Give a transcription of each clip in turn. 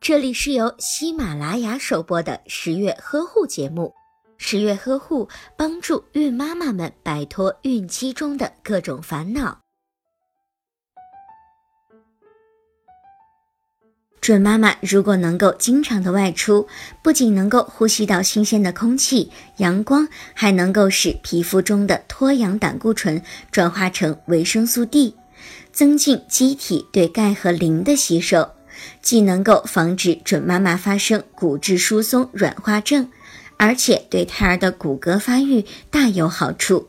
这里是由喜马拉雅首播的十月呵护节目。十月呵护帮助孕妈妈们摆脱孕期中的各种烦恼。准妈妈如果能够经常的外出，不仅能够呼吸到新鲜的空气、阳光，还能够使皮肤中的脱氧胆固醇转化成维生素 D，增进机体对钙和磷的吸收，既能够防止准妈妈发生骨质疏松软化症，而且对胎儿的骨骼发育大有好处。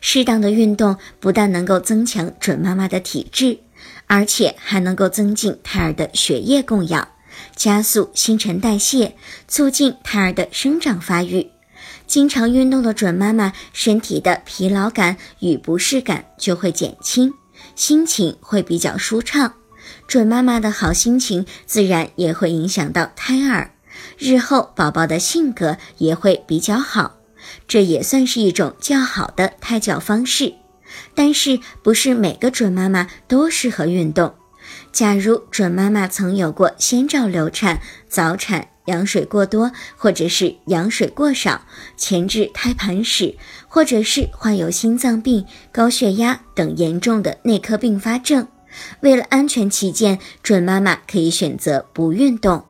适当的运动不但能够增强准妈妈的体质。而且还能够增进胎儿的血液供氧，加速新陈代谢，促进胎儿的生长发育。经常运动的准妈妈，身体的疲劳感与不适感就会减轻，心情会比较舒畅。准妈妈的好心情，自然也会影响到胎儿，日后宝宝的性格也会比较好。这也算是一种较好的胎教方式。但是不是每个准妈妈都适合运动。假如准妈妈曾有过先兆流产、早产、羊水过多，或者是羊水过少、前置胎盘史，或者是患有心脏病、高血压等严重的内科并发症，为了安全起见，准妈妈可以选择不运动。